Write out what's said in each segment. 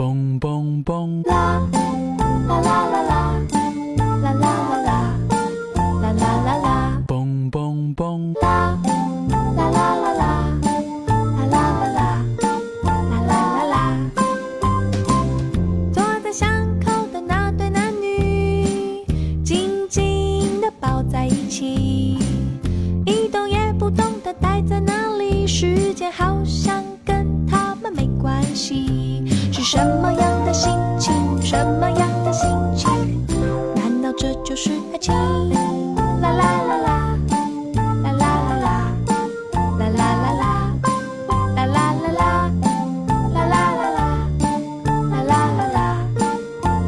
蹦蹦蹦，啦啦啦啦啦，啦啦啦啦，啦啦啦啦，蹦蹦蹦，啦啦啦啦啦，啦啦啦啦，啦啦啦啦。坐在巷口的那对男女，紧紧地抱在一起，一动也不动的待在那里，时间好像跟他们没关系。是什么样的心情？什么样的心情？难道这就是爱情？啦啦啦啦，啦啦啦啦，啦啦啦啦，啦啦啦啦，啦啦啦啦，啦啦啦啦，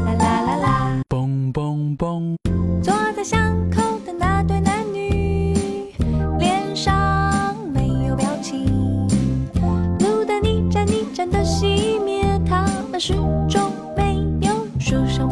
啦啦啦啦。蹦蹦蹦，坐在巷口始终没有说上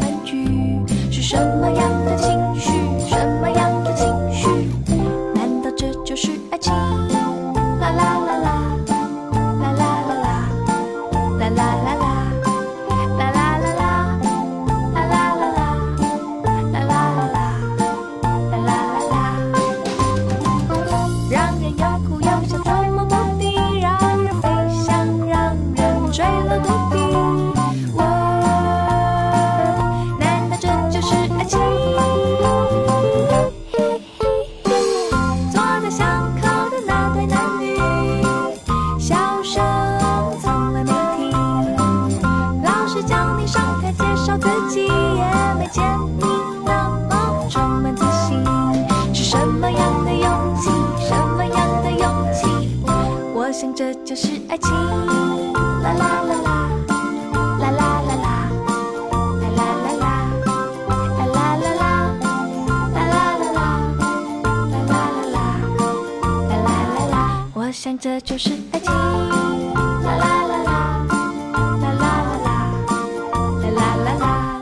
见你那么充满自信。是什么样的勇气？什么样的勇气？我想这就是爱情。啦啦啦啦，啦啦啦啦，啦啦